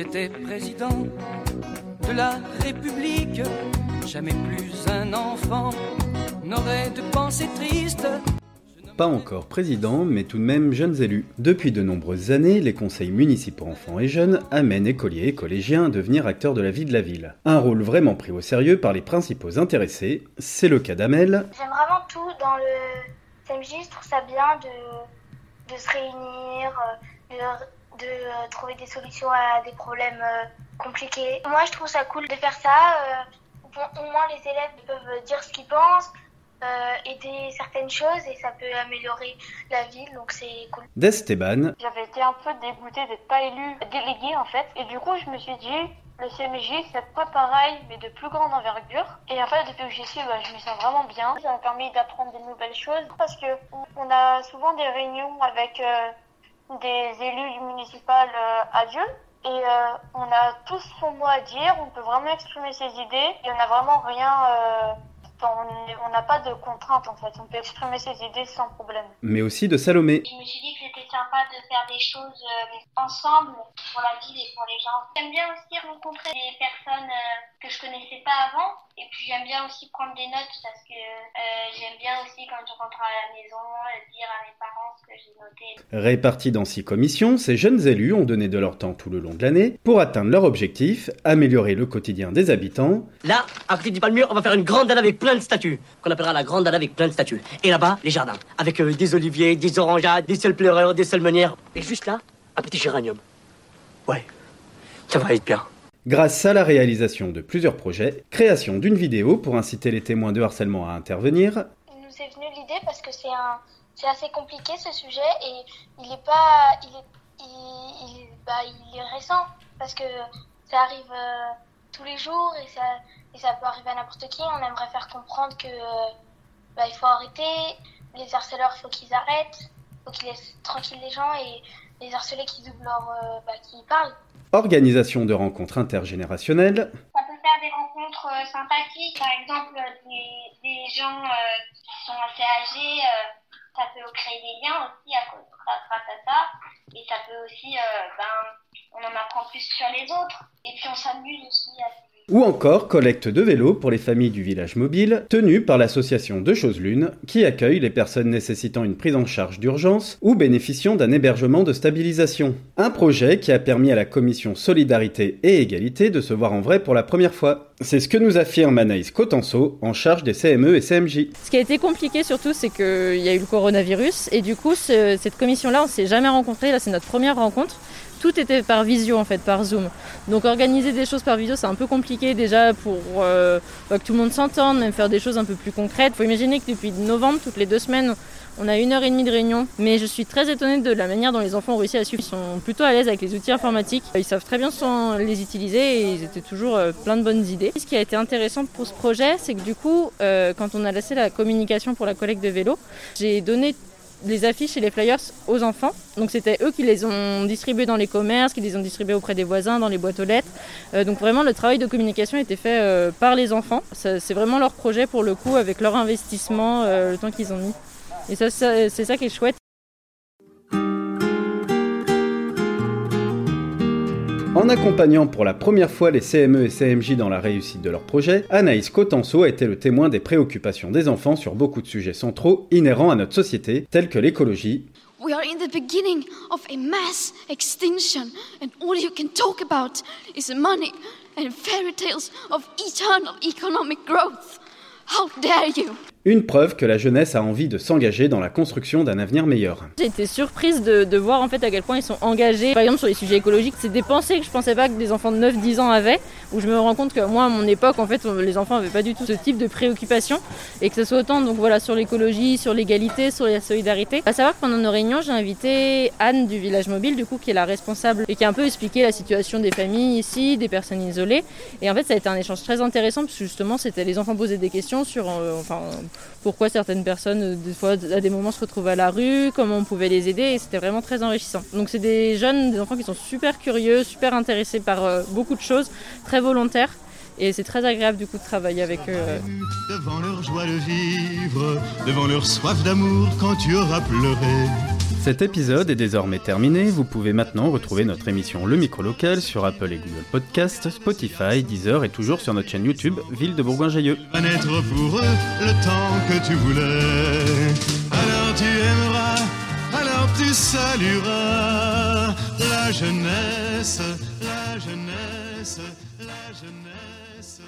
j'étais président de la République, jamais plus un enfant n'aurait de pensée triste. Pas encore président, mais tout de même jeunes élus. Depuis de nombreuses années, les conseils municipaux enfants et jeunes amènent écoliers et collégiens à devenir acteurs de la vie de la ville. Un rôle vraiment pris au sérieux par les principaux intéressés, c'est le cas d'Amel. J'aime vraiment tout dans le CMJ, je trouve ça bien de, de se réunir, de, de euh, trouver des solutions à des problèmes euh, compliqués. Moi je trouve ça cool de faire ça, euh, au moins les élèves peuvent dire ce qu'ils pensent, euh, aider certaines choses et ça peut améliorer la ville, donc c'est cool. D'Esteban. J'avais été un peu dégoûtée d'être pas élue déléguée en fait, et du coup je me suis dit, le CMJ c'est pas pareil mais de plus grande envergure. Et en fait depuis que j'y suis, bah, je me sens vraiment bien. Ça m'a permis d'apprendre des nouvelles choses parce que on a souvent des réunions avec euh, des élus municipaux euh, à Dieu. Et euh, on a tous son mot à dire, on peut vraiment exprimer ses idées et on n'a vraiment rien euh, on n'a pas de contraintes en fait, on peut exprimer ses idées sans problème. Mais aussi de Salomé. Je me suis dit que c'était sympa de faire des choses euh, ensemble pour la ville et pour les gens. J'aime bien aussi rencontrer des personnes euh, que je connaissais pas avant et puis j'aime bien aussi prendre des notes parce que euh, j'aime bien aussi quand je rentre à la maison dire à mes parents ce que j'ai noté. Répartis dans six commissions, ces jeunes élus ont donné de leur temps tout le long de l'année pour atteindre leur objectif, améliorer le quotidien des habitants. Là, à côté du palmier, on va faire une grande dalle avec plein de statues, qu'on appellera la grande dalle avec plein de statues. Et là-bas, les jardins, avec euh, des oliviers, des orangeades, des seuls pleureurs, des seules Et juste là, un petit géranium. Ouais, ça va être bien. Grâce à la réalisation de plusieurs projets, création d'une vidéo pour inciter les témoins de harcèlement à intervenir. Il nous est venu l'idée parce que c'est un, c'est assez compliqué ce sujet et il est pas, il est, il, il, bah, il est récent parce que ça arrive euh, tous les jours et ça, et ça peut arriver à n'importe qui. On aimerait faire comprendre que euh, bah, il faut arrêter, les harceleurs, il faut qu'ils arrêtent, faut qu'ils laissent tranquilles les gens et les harcelés qui doublent leur, euh, bah, qui parlent. Organisation de rencontres intergénérationnelles. Ça peut faire des rencontres euh, sympathiques, par exemple des, des gens euh, qui sont assez âgés, euh, ça peut créer des liens aussi à cause, grâce à ça, et ça peut aussi, ben, on en apprend plus sur les autres, et puis on s'amuse aussi à ou encore collecte de vélos pour les familles du village mobile, tenue par l'association de Choses Lune, qui accueille les personnes nécessitant une prise en charge d'urgence ou bénéficiant d'un hébergement de stabilisation. Un projet qui a permis à la commission Solidarité et Égalité de se voir en vrai pour la première fois. C'est ce que nous affirme Anaïs Cotenceau, en charge des CME et CMJ. Ce qui a été compliqué surtout, c'est qu'il y a eu le coronavirus, et du coup, ce, cette commission-là, on s'est jamais rencontrés, là c'est notre première rencontre tout était par visio en fait, par Zoom. Donc organiser des choses par visio, c'est un peu compliqué déjà pour euh, que tout le monde s'entende, même faire des choses un peu plus concrètes. Faut imaginer que depuis novembre, toutes les deux semaines, on a une heure et demie de réunion. Mais je suis très étonnée de la manière dont les enfants ont réussi à suivre. Ils sont plutôt à l'aise avec les outils informatiques. Ils savent très bien les utiliser et ils étaient toujours euh, plein de bonnes idées. Ce qui a été intéressant pour ce projet, c'est que du coup, euh, quand on a laissé la communication pour la collecte de vélos, j'ai donné les affiches et les flyers aux enfants. Donc c'était eux qui les ont distribués dans les commerces, qui les ont distribués auprès des voisins, dans les boîtes aux lettres. Euh, donc vraiment le travail de communication était fait euh, par les enfants. C'est vraiment leur projet pour le coup, avec leur investissement, euh, le temps qu'ils ont mis. Et ça, c'est ça qui est chouette. En accompagnant pour la première fois les CME et CMJ dans la réussite de leur projet, Anaïs Cotenceau a été le témoin des préoccupations des enfants sur beaucoup de sujets centraux inhérents à notre société, tels que l'écologie. We are in the beginning of a mass extinction, and all you can talk about is money and fairy tales of eternal economic growth. How dare you! Une preuve que la jeunesse a envie de s'engager dans la construction d'un avenir meilleur. J'ai été surprise de, voir en fait à quel point ils sont engagés. Par exemple sur les sujets écologiques, c'est des pensées que je pensais pas que des enfants de 9-10 ans avaient. Où je me rends compte que moi à mon époque en fait les enfants avaient pas du tout ce type de préoccupation et que ce soit autant donc voilà sur l'écologie, sur l'égalité, sur la solidarité. À savoir que pendant nos réunions j'ai invité Anne du village mobile du coup qui est la responsable et qui a un peu expliqué la situation des familles ici, des personnes isolées. Et en fait ça a été un échange très intéressant parce que justement c'était les enfants posaient des questions sur euh, enfin pourquoi certaines personnes, euh, des fois, à des moments, se retrouvent à la rue, comment on pouvait les aider, et c'était vraiment très enrichissant. Donc c'est des jeunes, des enfants qui sont super curieux, super intéressés par euh, beaucoup de choses, très volontaires. Et c'est très agréable du coup de travailler avec eux. Devant leur joie de vivre, devant leur soif d'amour quand tu auras pleuré. Cet épisode est désormais terminé. Vous pouvez maintenant retrouver notre émission Le Micro Local sur Apple et Google Podcast, Spotify, Deezer et toujours sur notre chaîne YouTube Ville de Bourgoin-Jailleux. la jeunesse, la jeunesse, la jeunesse.